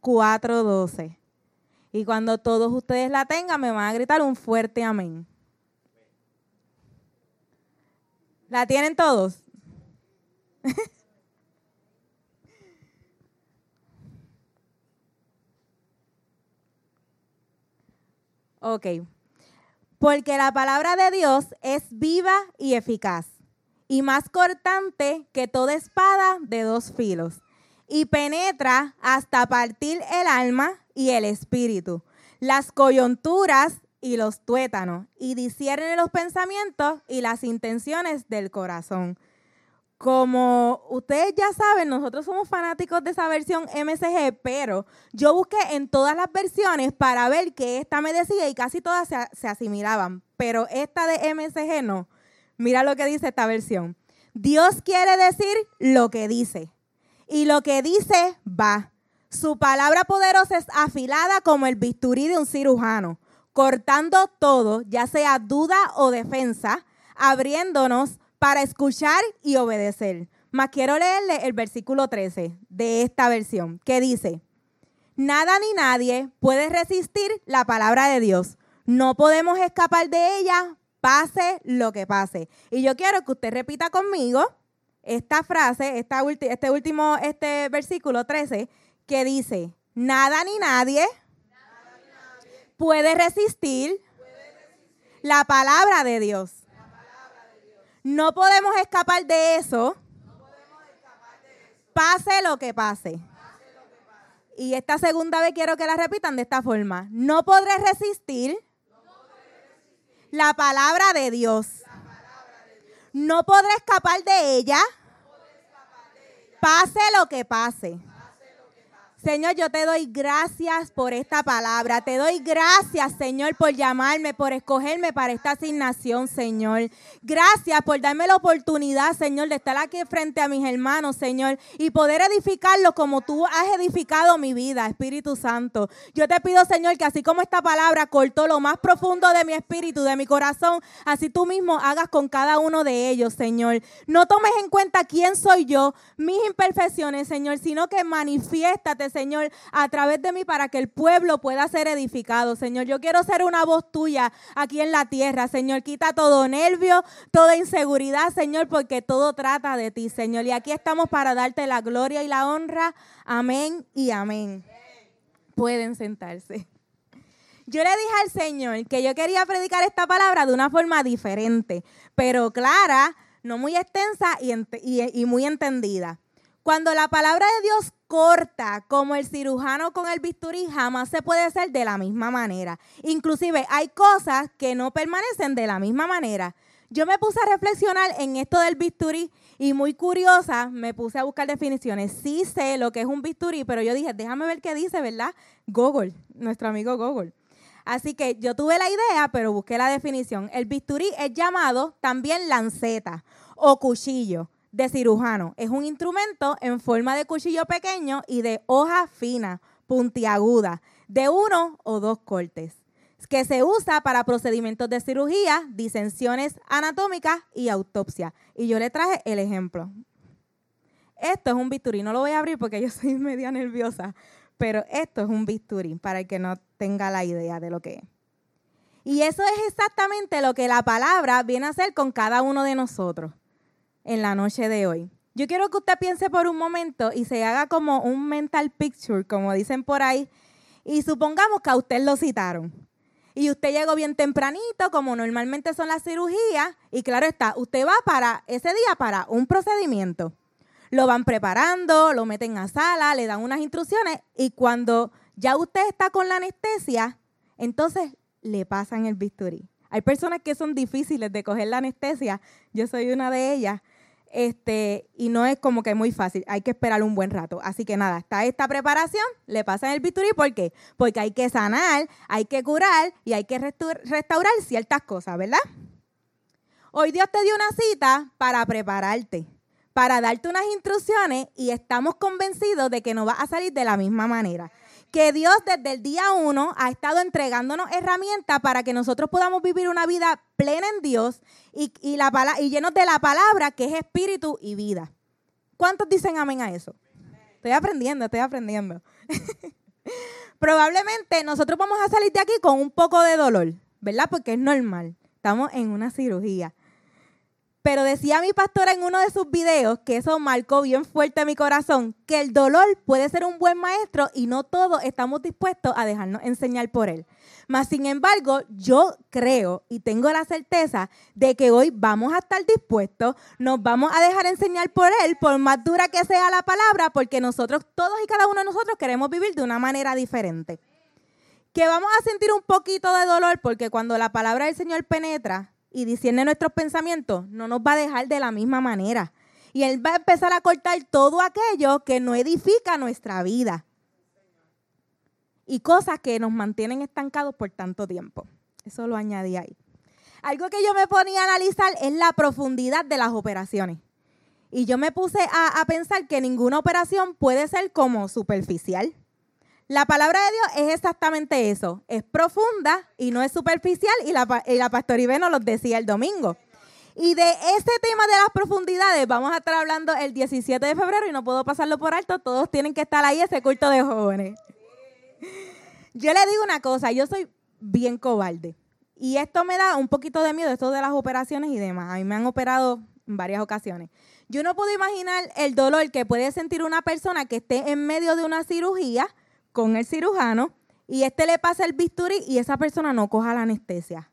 4:12. Y cuando todos ustedes la tengan, me van a gritar un fuerte amén. ¿La tienen todos? ok. Porque la palabra de Dios es viva y eficaz, y más cortante que toda espada de dos filos y penetra hasta partir el alma y el espíritu, las coyunturas y los tuétanos, y discierne los pensamientos y las intenciones del corazón. Como ustedes ya saben, nosotros somos fanáticos de esa versión MSG, pero yo busqué en todas las versiones para ver qué esta me decía y casi todas se, se asimilaban, pero esta de MSG no. Mira lo que dice esta versión. Dios quiere decir lo que dice y lo que dice va. Su palabra poderosa es afilada como el bisturí de un cirujano, cortando todo, ya sea duda o defensa, abriéndonos para escuchar y obedecer. Mas quiero leerle el versículo 13 de esta versión, que dice, Nada ni nadie puede resistir la palabra de Dios. No podemos escapar de ella, pase lo que pase. Y yo quiero que usted repita conmigo esta frase, esta este último este versículo 13, que dice, nada ni nadie, puede, resistir la palabra de Dios. No podemos escapar de eso, pase lo que pase. Y esta segunda vez quiero que la repitan de esta forma. No podré resistir, la palabra de Dios. No podré escapar de ella, pase lo que pase. Señor, yo te doy gracias por esta palabra. Te doy gracias, Señor, por llamarme, por escogerme para esta asignación, Señor. Gracias por darme la oportunidad, Señor, de estar aquí frente a mis hermanos, Señor, y poder edificarlos como tú has edificado mi vida, Espíritu Santo. Yo te pido, Señor, que así como esta palabra cortó lo más profundo de mi espíritu, de mi corazón, así tú mismo hagas con cada uno de ellos, Señor. No tomes en cuenta quién soy yo, mis imperfecciones, Señor, sino que manifiéstate, Señor, a través de mí para que el pueblo pueda ser edificado, Señor. Yo quiero ser una voz tuya aquí en la tierra, Señor. Quita todo nervio, toda inseguridad, Señor, porque todo trata de ti, Señor. Y aquí estamos para darte la gloria y la honra. Amén y amén. Pueden sentarse. Yo le dije al Señor que yo quería predicar esta palabra de una forma diferente, pero clara, no muy extensa y, y muy entendida. Cuando la palabra de Dios corta como el cirujano con el bisturí, jamás se puede hacer de la misma manera. Inclusive hay cosas que no permanecen de la misma manera. Yo me puse a reflexionar en esto del bisturí y muy curiosa me puse a buscar definiciones. Sí sé lo que es un bisturí, pero yo dije, déjame ver qué dice, ¿verdad? Google, nuestro amigo Google. Así que yo tuve la idea, pero busqué la definición. El bisturí es llamado también lanceta o cuchillo de cirujano. Es un instrumento en forma de cuchillo pequeño y de hoja fina, puntiaguda, de uno o dos cortes, que se usa para procedimientos de cirugía, disensiones anatómicas y autopsia. Y yo le traje el ejemplo. Esto es un bisturí, no lo voy a abrir porque yo soy media nerviosa, pero esto es un bisturí para el que no tenga la idea de lo que es. Y eso es exactamente lo que la palabra viene a hacer con cada uno de nosotros en la noche de hoy. Yo quiero que usted piense por un momento y se haga como un mental picture, como dicen por ahí, y supongamos que a usted lo citaron. Y usted llegó bien tempranito, como normalmente son las cirugías, y claro está, usted va para ese día para un procedimiento. Lo van preparando, lo meten a sala, le dan unas instrucciones, y cuando ya usted está con la anestesia, entonces le pasan el bisturí. Hay personas que son difíciles de coger la anestesia, yo soy una de ellas, este, y no es como que muy fácil, hay que esperar un buen rato. Así que nada, está esta preparación, le pasan el bisturí, ¿por qué? Porque hay que sanar, hay que curar y hay que restaurar ciertas cosas, ¿verdad? Hoy Dios te dio una cita para prepararte, para darte unas instrucciones y estamos convencidos de que no va a salir de la misma manera que Dios desde el día uno ha estado entregándonos herramientas para que nosotros podamos vivir una vida plena en Dios y, la, y llenos de la palabra que es espíritu y vida. ¿Cuántos dicen amén a eso? Estoy aprendiendo, estoy aprendiendo. Probablemente nosotros vamos a salir de aquí con un poco de dolor, ¿verdad? Porque es normal. Estamos en una cirugía. Pero decía mi pastora en uno de sus videos, que eso marcó bien fuerte mi corazón, que el dolor puede ser un buen maestro y no todos estamos dispuestos a dejarnos enseñar por él. Mas, sin embargo, yo creo y tengo la certeza de que hoy vamos a estar dispuestos, nos vamos a dejar enseñar por él, por más dura que sea la palabra, porque nosotros, todos y cada uno de nosotros, queremos vivir de una manera diferente. Que vamos a sentir un poquito de dolor porque cuando la palabra del Señor penetra, y diciendo nuestros pensamientos, no nos va a dejar de la misma manera. Y Él va a empezar a cortar todo aquello que no edifica nuestra vida. Y cosas que nos mantienen estancados por tanto tiempo. Eso lo añadí ahí. Algo que yo me ponía a analizar es la profundidad de las operaciones. Y yo me puse a pensar que ninguna operación puede ser como superficial. La palabra de Dios es exactamente eso. Es profunda y no es superficial. Y la, y la pastor Ibe nos lo decía el domingo. Y de ese tema de las profundidades vamos a estar hablando el 17 de febrero y no puedo pasarlo por alto. Todos tienen que estar ahí, ese culto de jóvenes. Yo le digo una cosa, yo soy bien cobarde. Y esto me da un poquito de miedo, esto de las operaciones y demás. A mí me han operado en varias ocasiones. Yo no puedo imaginar el dolor que puede sentir una persona que esté en medio de una cirugía con el cirujano y este le pasa el bisturí y esa persona no coja la anestesia.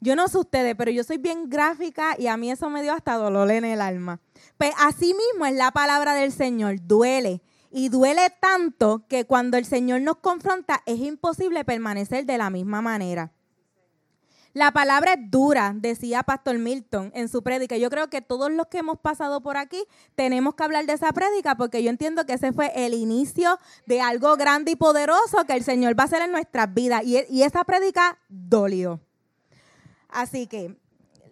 Yo no sé ustedes, pero yo soy bien gráfica y a mí eso me dio hasta dolor en el alma. Pues así mismo es la palabra del Señor, duele. Y duele tanto que cuando el Señor nos confronta es imposible permanecer de la misma manera. La palabra es dura, decía Pastor Milton en su prédica. Yo creo que todos los que hemos pasado por aquí tenemos que hablar de esa prédica porque yo entiendo que ese fue el inicio de algo grande y poderoso que el Señor va a hacer en nuestras vidas. Y, esa prédica dolió. Así que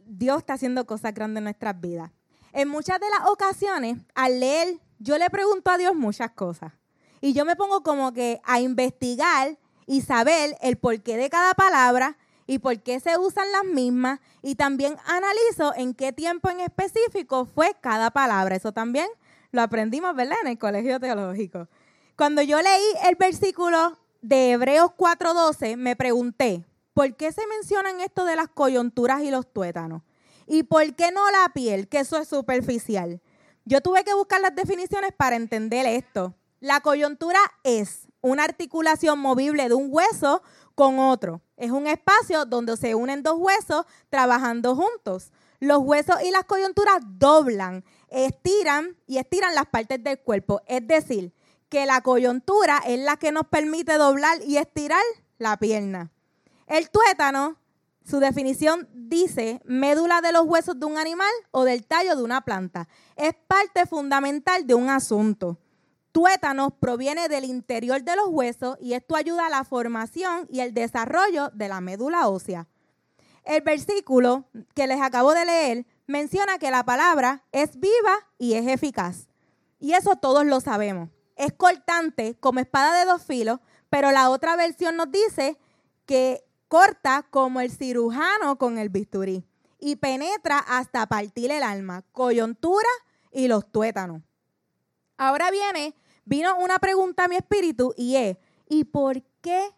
Dios está haciendo cosas grandes en nuestras vidas. En muchas de las ocasiones, al leer, yo le pregunto a Dios muchas cosas. Y yo me pongo como que a investigar y saber el porqué de cada palabra y por qué se usan las mismas y también analizo en qué tiempo en específico fue cada palabra. Eso también lo aprendimos, ¿verdad? En el colegio teológico. Cuando yo leí el versículo de Hebreos 4:12, me pregunté, ¿por qué se mencionan esto de las coyunturas y los tuétanos? ¿Y por qué no la piel? Que eso es superficial. Yo tuve que buscar las definiciones para entender esto. La coyuntura es una articulación movible de un hueso con otro. Es un espacio donde se unen dos huesos trabajando juntos. Los huesos y las coyunturas doblan, estiran y estiran las partes del cuerpo. Es decir, que la coyuntura es la que nos permite doblar y estirar la pierna. El tuétano, su definición dice médula de los huesos de un animal o del tallo de una planta. Es parte fundamental de un asunto tuétanos proviene del interior de los huesos y esto ayuda a la formación y el desarrollo de la médula ósea. El versículo que les acabo de leer menciona que la palabra es viva y es eficaz. Y eso todos lo sabemos. Es cortante como espada de dos filos, pero la otra versión nos dice que corta como el cirujano con el bisturí y penetra hasta partir el alma, coyuntura y los tuétanos. Ahora viene vino una pregunta a mi espíritu y es, ¿y por qué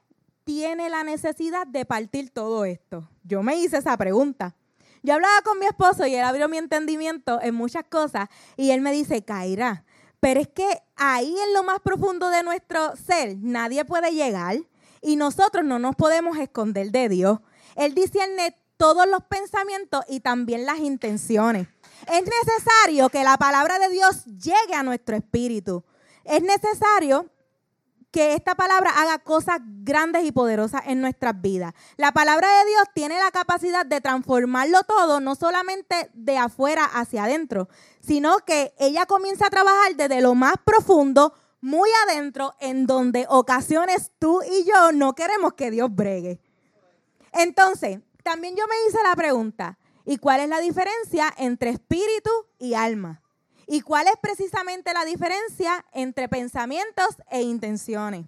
tiene la necesidad de partir todo esto? Yo me hice esa pregunta. Yo hablaba con mi esposo y él abrió mi entendimiento en muchas cosas y él me dice, Kaira, pero es que ahí en lo más profundo de nuestro ser nadie puede llegar y nosotros no nos podemos esconder de Dios. Él discierne todos los pensamientos y también las intenciones. Es necesario que la palabra de Dios llegue a nuestro espíritu es necesario que esta palabra haga cosas grandes y poderosas en nuestras vidas. La palabra de Dios tiene la capacidad de transformarlo todo, no solamente de afuera hacia adentro, sino que ella comienza a trabajar desde lo más profundo, muy adentro, en donde ocasiones tú y yo no queremos que Dios bregue. Entonces, también yo me hice la pregunta, ¿y cuál es la diferencia entre espíritu y alma? ¿Y cuál es precisamente la diferencia entre pensamientos e intenciones?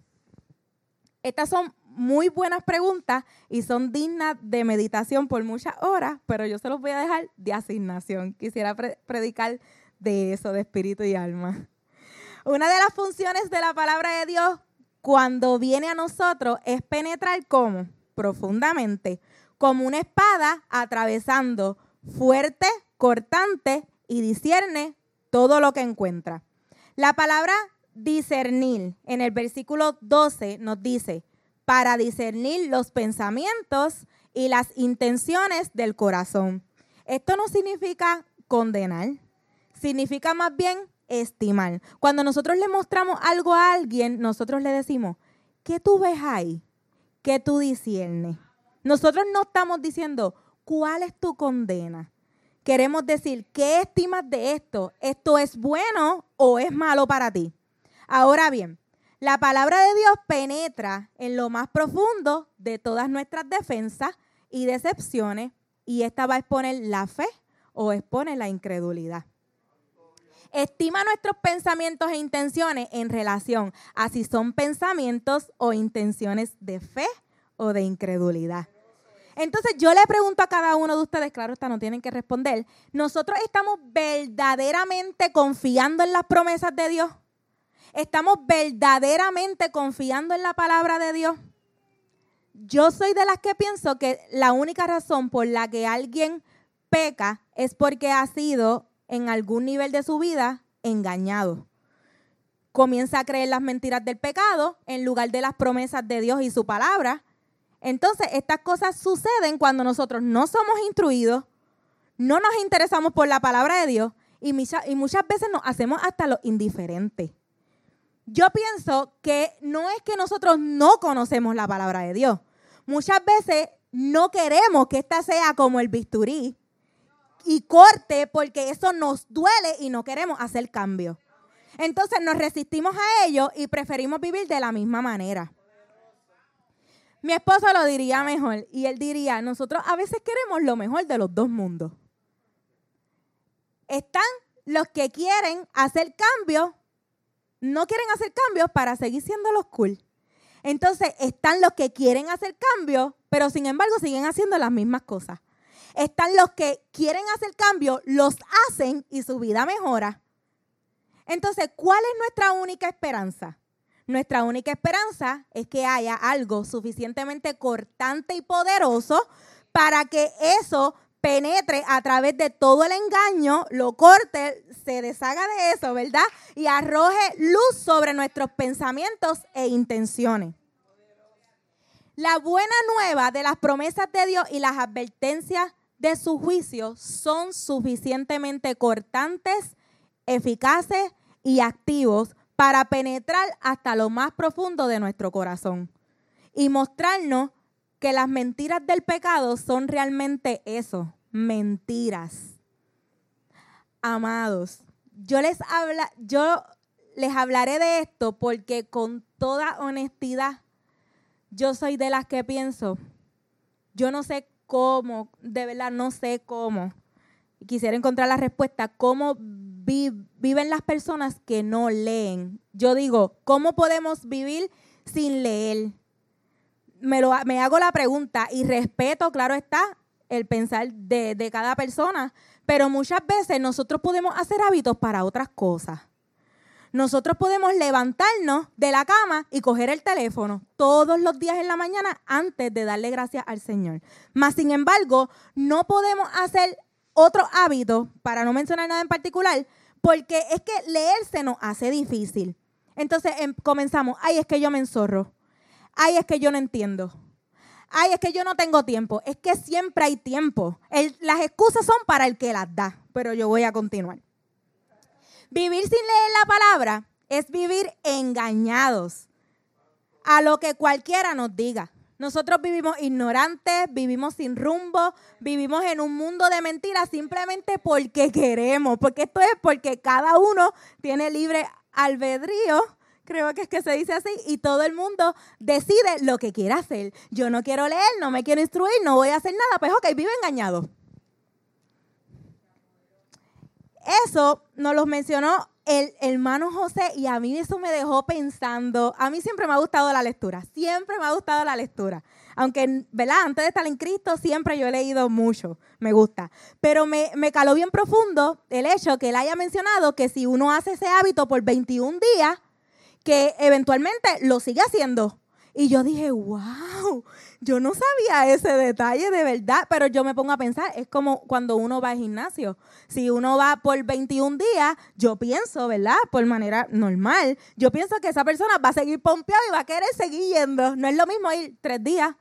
Estas son muy buenas preguntas y son dignas de meditación por muchas horas, pero yo se los voy a dejar de asignación. Quisiera predicar de eso, de espíritu y alma. Una de las funciones de la palabra de Dios cuando viene a nosotros es penetrar como profundamente, como una espada atravesando fuerte, cortante y discierne todo lo que encuentra. La palabra discernir en el versículo 12 nos dice, para discernir los pensamientos y las intenciones del corazón. Esto no significa condenar, significa más bien estimar. Cuando nosotros le mostramos algo a alguien, nosotros le decimos, ¿qué tú ves ahí? ¿Qué tú discernes? Nosotros no estamos diciendo, ¿cuál es tu condena? queremos decir, ¿qué estimas de esto? ¿Esto es bueno o es malo para ti? Ahora bien, la palabra de Dios penetra en lo más profundo de todas nuestras defensas y decepciones y esta va a exponer la fe o expone la incredulidad. Estima nuestros pensamientos e intenciones en relación a si son pensamientos o intenciones de fe o de incredulidad. Entonces yo le pregunto a cada uno de ustedes, claro, esta no tienen que responder, ¿nosotros estamos verdaderamente confiando en las promesas de Dios? ¿Estamos verdaderamente confiando en la palabra de Dios? Yo soy de las que pienso que la única razón por la que alguien peca es porque ha sido en algún nivel de su vida engañado. Comienza a creer las mentiras del pecado en lugar de las promesas de Dios y su palabra entonces, estas cosas suceden cuando nosotros no somos instruidos, no nos interesamos por la palabra de Dios y, muchas veces nos hacemos hasta lo indiferente. Yo pienso que no es que nosotros no conocemos la palabra de Dios. Muchas veces no queremos que esta sea como el bisturí y corte porque eso nos duele y no queremos hacer cambio. Entonces nos resistimos a ello y preferimos vivir de la misma manera. Mi esposo lo diría mejor y él diría, nosotros a veces queremos lo mejor de los dos mundos. Están los que quieren hacer cambios, no quieren hacer cambios para seguir siendo los cool. Entonces están los que quieren hacer cambios, pero sin embargo siguen haciendo las mismas cosas. Están los que quieren hacer cambios, los hacen y su vida mejora. Entonces, ¿cuál es nuestra única esperanza? Nuestra única esperanza es que haya algo suficientemente cortante y poderoso para que eso penetre a través de todo el engaño, lo corte, se deshaga de eso, ¿verdad? Y arroje luz sobre nuestros pensamientos e intenciones. La buena nueva de las promesas de Dios y las advertencias de su juicio son suficientemente cortantes, eficaces y activos para penetrar hasta lo más profundo de nuestro corazón y mostrarnos que las mentiras del pecado son realmente eso, mentiras. Amados, yo les habla, yo les hablaré de esto porque con toda honestidad yo soy de las que pienso, yo no sé cómo, de verdad no sé cómo. Quisiera encontrar la respuesta, cómo viven las personas que no leen. Yo digo, ¿cómo podemos vivir sin leer? Me, lo, me hago la pregunta y respeto, claro está, el pensar de, de cada persona, pero muchas veces nosotros podemos hacer hábitos para otras cosas. Nosotros podemos levantarnos de la cama y coger el teléfono todos los días en la mañana antes de darle gracias al Señor. Mas, sin embargo, no podemos hacer otro hábito, para no mencionar nada en particular, porque es que leer se nos hace difícil. Entonces em, comenzamos, ay, es que yo me enzorro. Ay, es que yo no entiendo. Ay, es que yo no tengo tiempo. Es que siempre hay tiempo. las excusas son para el que las da, pero yo voy a continuar. Vivir sin leer la palabra es vivir engañados. a lo que cualquiera nos diga. Nosotros vivimos ignorantes, vivimos sin rumbo, vivimos en un mundo de mentiras simplemente porque queremos, porque esto es porque cada uno tiene libre albedrío, creo que es que se dice así, y todo el mundo decide lo que quiere hacer. Yo no quiero leer, no me quiero instruir, no voy a hacer nada, pues ok, vive engañado. Eso nos lo mencionó el hermano José y a mí eso me dejó pensando. A mí siempre me ha gustado la lectura, siempre me ha gustado la lectura. Aunque, ¿verdad? Antes de estar en Cristo siempre yo he leído mucho, me gusta. Pero me, me caló bien profundo el hecho que él haya mencionado que si uno hace ese hábito por 21 días, que eventualmente lo sigue haciendo. Y yo dije, wow, yo no sabía ese detalle de verdad, pero yo me pongo a pensar, es como cuando uno va al gimnasio. Si uno va por 21 días, yo pienso, ¿verdad? Por manera normal, yo pienso que esa persona va a seguir pompeado y va a querer seguir yendo. No es lo mismo ir tres días,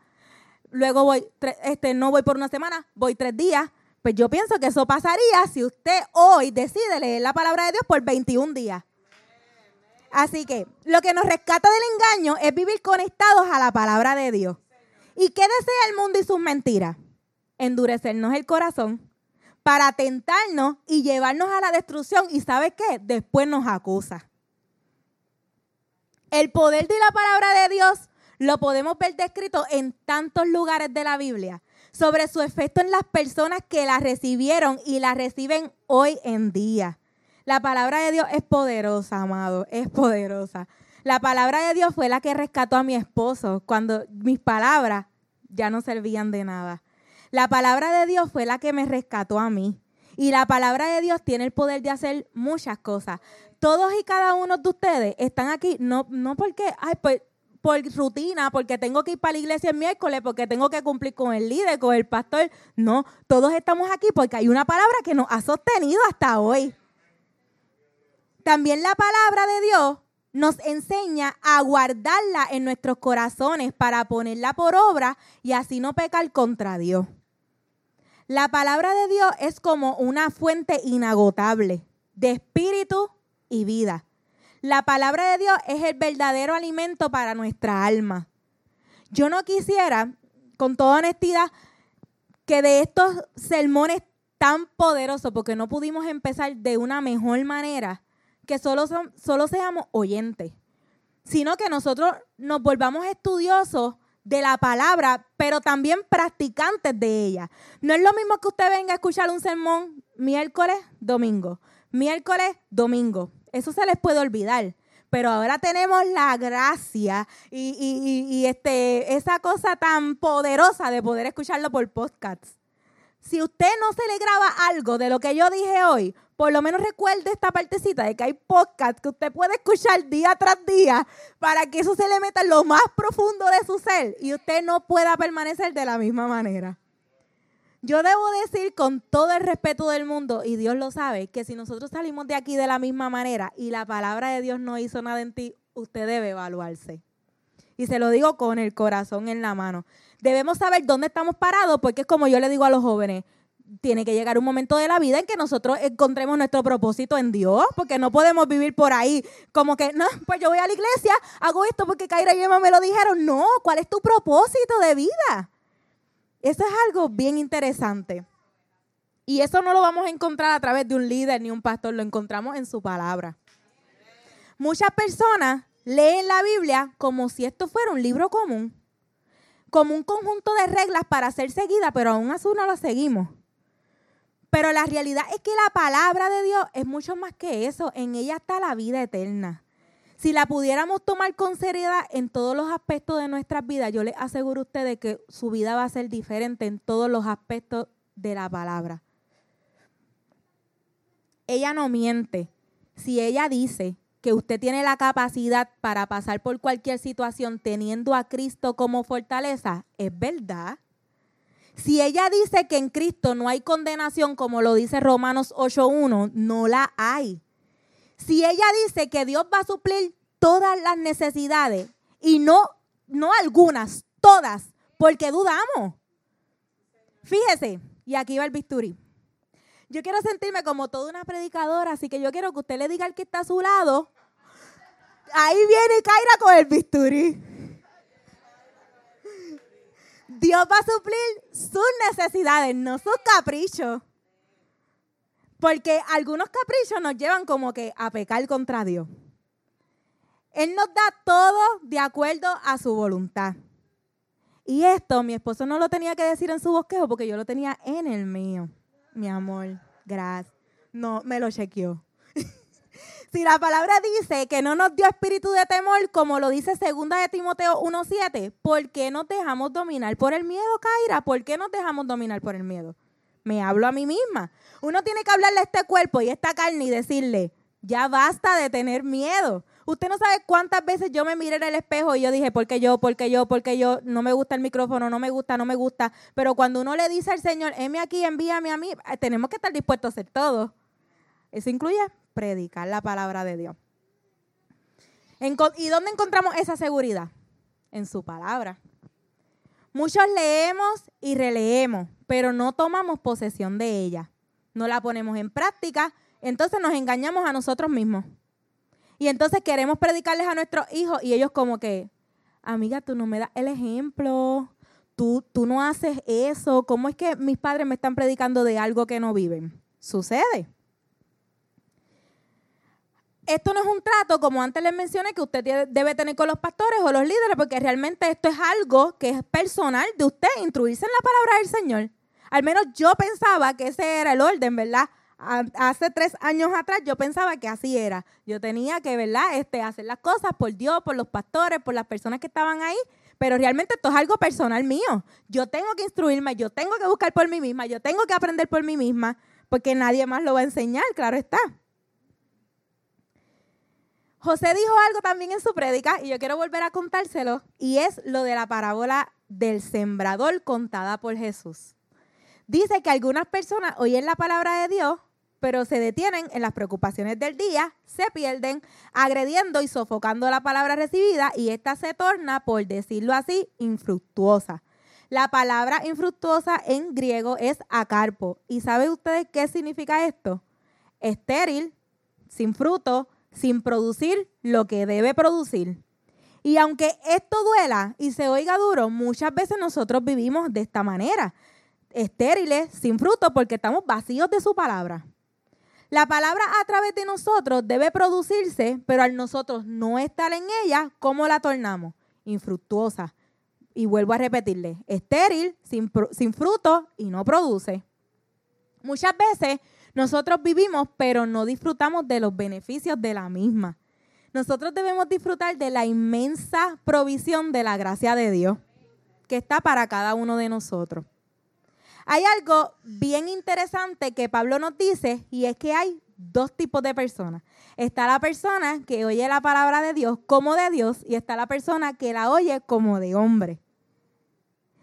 luego voy, este, no voy por una semana, voy tres días. Pues yo pienso que eso pasaría si usted hoy decide leer la palabra de Dios por 21 días. Así que lo que nos rescata del engaño es vivir conectados a la palabra de Dios. ¿Y qué desea el mundo y sus mentiras? Endurecernos el corazón para tentarnos y llevarnos a la destrucción. ¿Y sabe qué? Después nos acusa. El poder de la palabra de Dios lo podemos ver descrito en tantos lugares de la Biblia sobre su efecto en las personas que la recibieron y la reciben hoy en día. La palabra de Dios es poderosa, amado, es poderosa. La palabra de Dios fue la que rescató a mi esposo cuando mis palabras ya no servían de nada. La palabra de Dios fue la que me rescató a mí. Y la palabra de Dios tiene el poder de hacer muchas cosas. Todos y cada uno de ustedes están aquí, no, no porque, ay, pues, por rutina, porque tengo que ir para la iglesia el miércoles, porque tengo que cumplir con el líder, con el pastor. No, todos estamos aquí porque hay una palabra que nos ha sostenido hasta hoy. También la palabra de Dios nos enseña a guardarla en nuestros corazones para ponerla por obra y así no pecar contra Dios. La palabra de Dios es como una fuente inagotable de espíritu y vida. La palabra de Dios es el verdadero alimento para nuestra alma. Yo no quisiera, con toda honestidad, que de estos sermones tan poderosos, porque no pudimos empezar de una mejor manera, que solo, solo seamos oyentes, sino que nosotros nos volvamos estudiosos de la palabra, pero también practicantes de ella. No es lo mismo que usted venga a escuchar un sermón miércoles, domingo, miércoles, domingo. Eso se les puede olvidar. Pero ahora tenemos la gracia y, y este, esa cosa tan poderosa de poder escucharlo por podcasts. Si usted no se le graba algo de lo que yo dije hoy, por lo menos recuerde esta partecita de que hay podcast que usted puede escuchar día tras día para que eso se le meta en lo más profundo de su ser y usted no pueda permanecer de la misma manera. Yo debo decir con todo el respeto del mundo, y Dios lo sabe, que si nosotros salimos de aquí de la misma manera y la palabra de Dios no hizo nada en ti, usted debe evaluarse. Y se lo digo con el corazón en la mano. Debemos saber dónde estamos parados porque es como yo le digo a los jóvenes, tiene que llegar un momento de la vida en que nosotros encontremos nuestro propósito en Dios, porque no podemos vivir por ahí como que, no, pues yo voy a la iglesia, hago esto porque Kaira y Emma me lo dijeron. No, ¿cuál es tu propósito de vida? Eso es algo bien interesante. Y eso no lo vamos a encontrar a través de un líder ni un pastor, lo encontramos en su palabra. Muchas personas leen la Biblia como si esto fuera un libro común, como un conjunto de reglas para ser seguida, pero aún así no lo seguimos. Pero la realidad es que la palabra de Dios es mucho más que eso. En ella está la vida eterna. Si la pudiéramos tomar con seriedad en todos los aspectos de nuestras vidas, yo les aseguro a ustedes que su vida va a ser diferente en todos los aspectos de la palabra. Ella no miente. Si ella dice que usted tiene la capacidad para pasar por cualquier situación teniendo a Cristo como fortaleza, es verdad. Si ella dice que en Cristo no hay condenación, como lo dice Romanos 8.1, no la hay. Si ella dice que Dios va a suplir todas las necesidades y no, no algunas, todas, porque dudamos. Fíjese, y aquí va el bisturí. Yo quiero sentirme como toda una predicadora, así que yo quiero que usted le diga al que está a su lado, ahí viene Kaira con el bisturí. Dios va a suplir sus necesidades, no sus caprichos. Porque algunos caprichos nos llevan como que a pecar contra Dios. Él nos da todo de acuerdo a su voluntad. Y esto mi esposo no lo tenía que decir en su bosquejo porque yo lo tenía en el mío. Mi amor, gracias. No, me lo chequeó. Si la palabra dice que no nos dio espíritu de temor, como lo dice segunda de Timoteo 1.7, ¿por qué nos dejamos dominar por el miedo, Kaira? ¿Por qué nos dejamos dominar por el miedo? Me hablo a mí misma. Uno tiene que hablarle a este cuerpo y a esta carne y decirle, ya basta de tener miedo. Usted no sabe cuántas veces yo me miré en el espejo y yo dije, ¿por qué yo? ¿Por qué yo? ¿Por qué yo? No me gusta el micrófono, no me gusta, no me gusta. Pero cuando uno le dice al Señor, heme aquí, envíame a mí, tenemos que estar dispuestos a hacer todo. Eso incluye predicar la palabra de Dios. ¿Y dónde encontramos esa seguridad? En su palabra. Muchos leemos y releemos, pero no tomamos posesión de ella. No la ponemos en práctica, entonces nos engañamos a nosotros mismos. Y entonces queremos predicarles a nuestros hijos y ellos como que, amiga, tú no me das el ejemplo, tú, tú no haces eso, ¿cómo es que mis padres me están predicando de algo que no viven? Sucede. Esto no es un trato, como antes les mencioné, que usted debe tener con los pastores o los líderes, porque realmente esto es algo que es personal de usted, instruirse en la palabra del Señor. Al menos yo pensaba que ese era el orden, ¿verdad? hace tres años atrás yo pensaba que así era. Yo tenía que, ¿verdad? Este, hacer las cosas por Dios, por los pastores, por las personas que estaban ahí. Pero realmente esto es algo personal mío. Yo tengo que instruirme, yo tengo que buscar por mí misma, yo tengo que aprender por mí misma, porque nadie más lo va a enseñar, claro está. José dijo algo también en su prédica y yo quiero volver a contárselo, y es lo de la parábola del sembrador contada por Jesús. Dice que algunas personas oyen la palabra de Dios, pero se detienen en las preocupaciones del día, se pierden agrediendo y sofocando la palabra recibida y esta se torna, por decirlo así, infructuosa. La palabra infructuosa en griego es acarpo. ¿Y saben ustedes qué significa esto? Estéril, sin fruto, sin producir lo que debe producir. Y aunque esto duela y se oiga duro, muchas veces nosotros vivimos de esta manera, estériles, sin fruto, porque estamos vacíos de su palabra. La palabra a través de nosotros debe producirse, pero al nosotros no estar en ella, ¿cómo la tornamos? Infructuosa. Y vuelvo a repetirle, estéril, sin, sin fruto y no produce. Muchas veces nosotros vivimos, pero no disfrutamos de los beneficios de la misma. Nosotros debemos disfrutar de la inmensa provisión de la gracia de Dios que está para cada uno de nosotros. Hay algo bien interesante que Pablo nos dice y es que hay dos tipos de personas. Está la persona que oye la palabra de Dios como de Dios y está la persona que la oye como de hombre.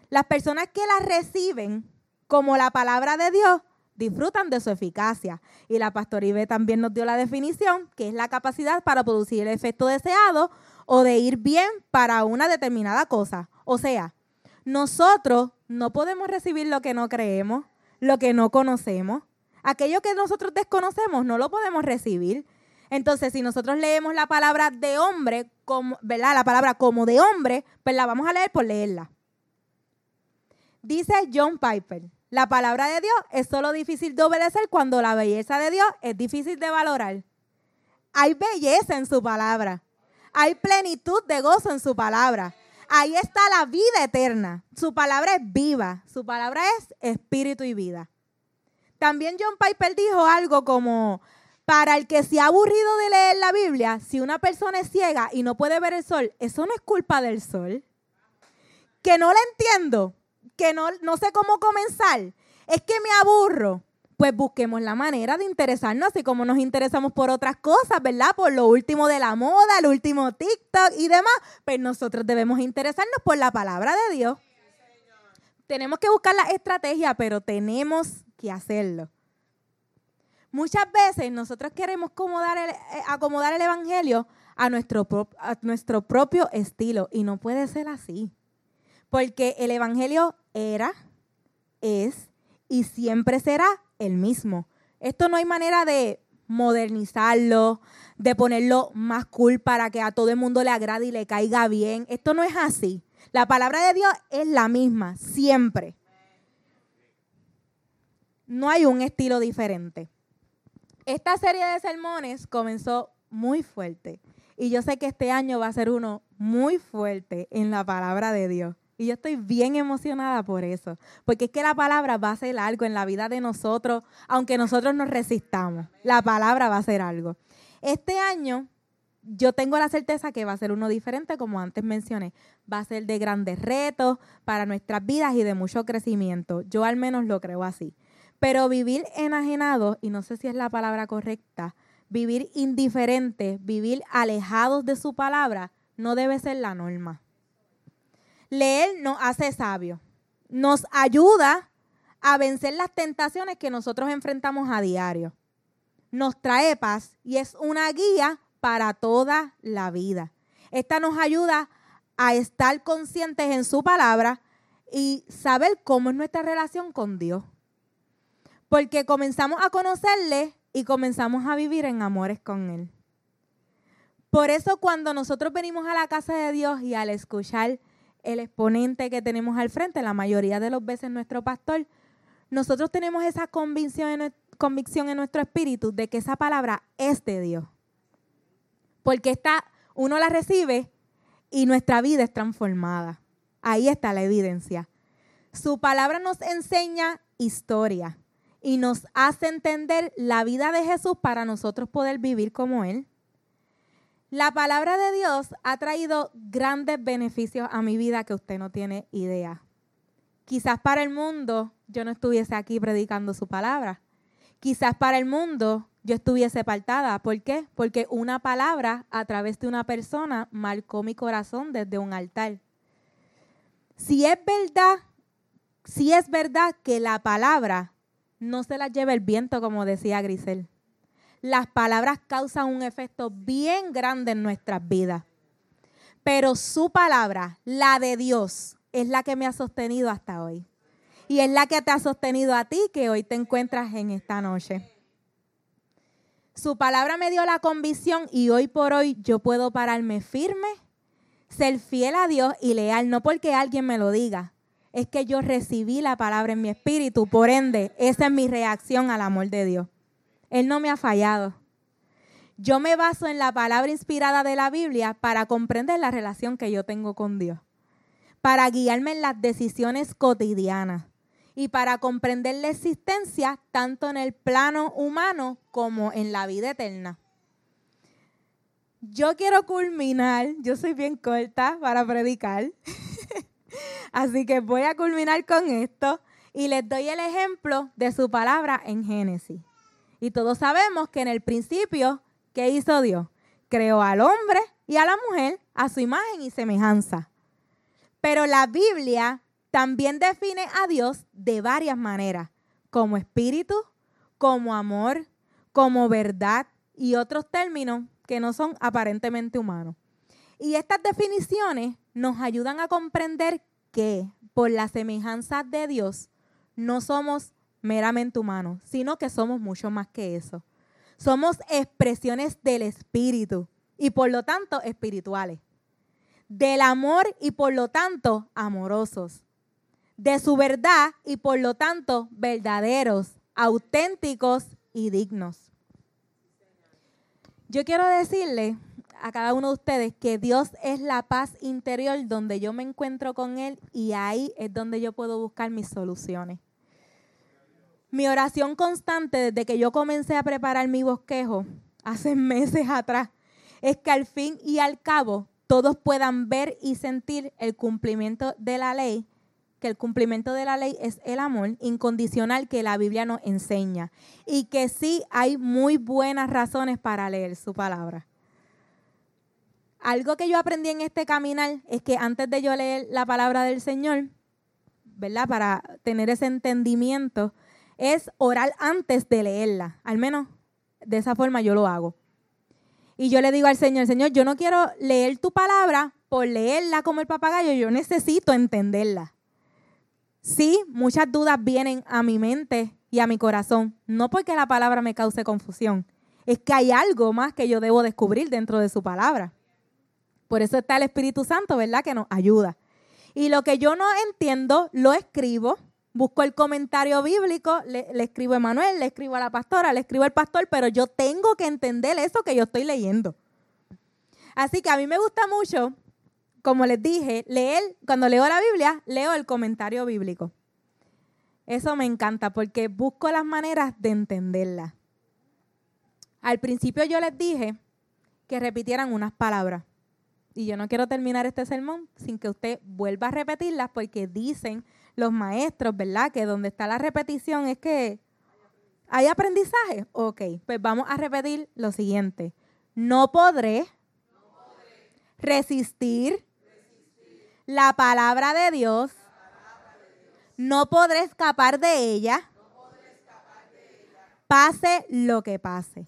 Las personas que la reciben como la palabra de Dios disfrutan de su eficacia. Y la pastora Ibe también nos dio la definición, que es la capacidad para producir el efecto deseado o de ir bien para una determinada cosa. O sea, nosotros no podemos recibir lo que no creemos, lo que no conocemos. Aquello que nosotros desconocemos no lo podemos recibir. Entonces, si nosotros leemos la palabra de hombre, como, ¿verdad? La palabra como de hombre, pues la vamos a leer por leerla. Dice John Piper, la palabra de Dios es solo difícil de obedecer cuando la belleza de Dios es difícil de valorar. Hay belleza en su palabra. Hay plenitud de gozo en su palabra. Ahí está la vida eterna. Su palabra es viva. Su palabra es espíritu y vida. También John Piper dijo algo como, para el que se ha aburrido de leer la Biblia, si una persona es ciega y no puede ver el sol, eso no es culpa del sol. Que no la entiendo, que no, no sé cómo comenzar, es que me aburro pues busquemos la manera de interesarnos, así como nos interesamos por otras cosas, ¿verdad? Por lo último de la moda, el último TikTok y demás, pues nosotros debemos interesarnos por la palabra de Dios. Tenemos que buscar la estrategia, pero tenemos que hacerlo. Muchas veces nosotros queremos acomodar el, eh, acomodar el Evangelio a nuestro, a nuestro propio estilo y no puede ser así. Porque el Evangelio era, es y siempre será el mismo. Esto no hay manera de modernizarlo, de ponerlo más cool para que a todo el mundo le agrade y le caiga bien. Esto no es así. La palabra de Dios es la misma, siempre. No hay un estilo diferente. Esta serie de sermones comenzó muy fuerte y yo sé que este año va a ser uno muy fuerte en la palabra de Dios. Y yo estoy bien emocionada por eso, porque es que la palabra va a ser algo en la vida de nosotros, aunque nosotros nos resistamos. La palabra va a ser algo. Este año yo tengo la certeza que va a ser uno diferente, como antes mencioné. Va a ser de grandes retos para nuestras vidas y de mucho crecimiento. Yo al menos lo creo así. Pero vivir enajenado, y no sé si es la palabra correcta, vivir indiferente, vivir alejados de su palabra, no debe ser la norma. Leer nos hace sabio, nos ayuda a vencer las tentaciones que nosotros enfrentamos a diario. Nos trae paz y es una guía para toda la vida. Esta nos ayuda a estar conscientes en su palabra y saber cómo es nuestra relación con Dios. Porque comenzamos a conocerle y comenzamos a vivir en amores con Él. Por eso cuando nosotros venimos a la casa de Dios y al escuchar el exponente que tenemos al frente, la mayoría de los veces nuestro pastor, nosotros tenemos esa convicción en, convicción en nuestro espíritu de que esa palabra es de Dios. Porque está, uno la recibe y nuestra vida es transformada. Ahí está la evidencia. Su palabra nos enseña historia y nos hace entender la vida de Jesús para nosotros poder vivir como Él. La palabra de Dios ha traído grandes beneficios a mi vida que usted no tiene idea. Quizás para el mundo yo no estuviese aquí predicando su palabra. Quizás para el mundo yo estuviese apartada. ¿Por qué? Porque una palabra a través de una persona marcó mi corazón desde un altar. Si es verdad, si es verdad que la palabra no se la lleva el viento, como decía Grisel las palabras causan un efecto bien grande en nuestras vidas. Pero su palabra, la de Dios, es la que me ha sostenido hasta hoy. Y es la que te ha sostenido a ti que hoy te encuentras en esta noche. Su palabra me dio la convicción y hoy por hoy yo puedo pararme firme, ser fiel a Dios y leal, no porque alguien me lo diga, es que yo recibí la palabra en mi espíritu, por ende, esa es mi reacción al amor de Dios. Él no me ha fallado. Yo me baso en la palabra inspirada de la Biblia para comprender la relación que yo tengo con Dios, para guiarme en las decisiones cotidianas y para comprender la existencia tanto en el plano humano como en la vida eterna. Yo quiero culminar, yo soy bien corta para predicar, así que voy a culminar con esto y les doy el ejemplo de su palabra en Génesis. Y todos sabemos que en el principio, ¿qué hizo Dios? Creó al hombre y a la mujer a su imagen y semejanza. Pero la Biblia también define a Dios de varias maneras, como espíritu, como amor, como verdad y otros términos que no son aparentemente humanos. Y estas definiciones nos ayudan a comprender que por la semejanza de Dios no somos meramente humanos, sino que somos mucho más que eso. Somos expresiones del Espíritu y por lo tanto espirituales. Del amor y por lo tanto amorosos. De su verdad y por lo tanto verdaderos, auténticos y dignos. Yo quiero decirle a cada uno de ustedes que Dios es la paz interior donde yo me encuentro con Él y ahí es donde yo puedo buscar mis soluciones. Mi oración constante desde que yo comencé a preparar mi bosquejo hace meses atrás es que al fin y al cabo todos puedan ver y sentir el cumplimiento de la ley, que el cumplimiento de la ley es el amor incondicional que la Biblia nos enseña y que sí hay muy buenas razones para leer su palabra. Algo que yo aprendí en este caminar es que antes de yo leer la palabra del Señor, ¿verdad? Para tener ese entendimiento, es orar antes de leerla. Al menos de esa forma yo lo hago. Y yo le digo al Señor, Señor, yo no quiero leer tu palabra por leerla como el papagayo, yo necesito entenderla. Sí, muchas dudas vienen a mi mente y a mi corazón, no porque la palabra me cause confusión, es que hay algo más que yo debo descubrir dentro de su palabra. Por eso está el Espíritu Santo, ¿verdad? Que nos ayuda. Y lo que yo no entiendo, lo escribo. Busco el comentario bíblico, le, escribo a Emanuel, le escribo a la pastora, le escribo al pastor, pero yo tengo que entender eso que yo estoy leyendo. Así que a mí me gusta mucho, como les dije, leer, cuando leo la Biblia, leo el comentario bíblico. Eso me encanta porque busco las maneras de entenderla. Al principio yo les dije que repitieran unas palabras. Y yo no quiero terminar este sermón sin que usted vuelva a repetirlas porque dicen los maestros, ¿verdad? Que donde está la repetición es que hay aprendizaje. Ok, pues vamos a repetir lo siguiente. No podré, resistir, la palabra de Dios. No podré escapar de ella. Pase lo que pase.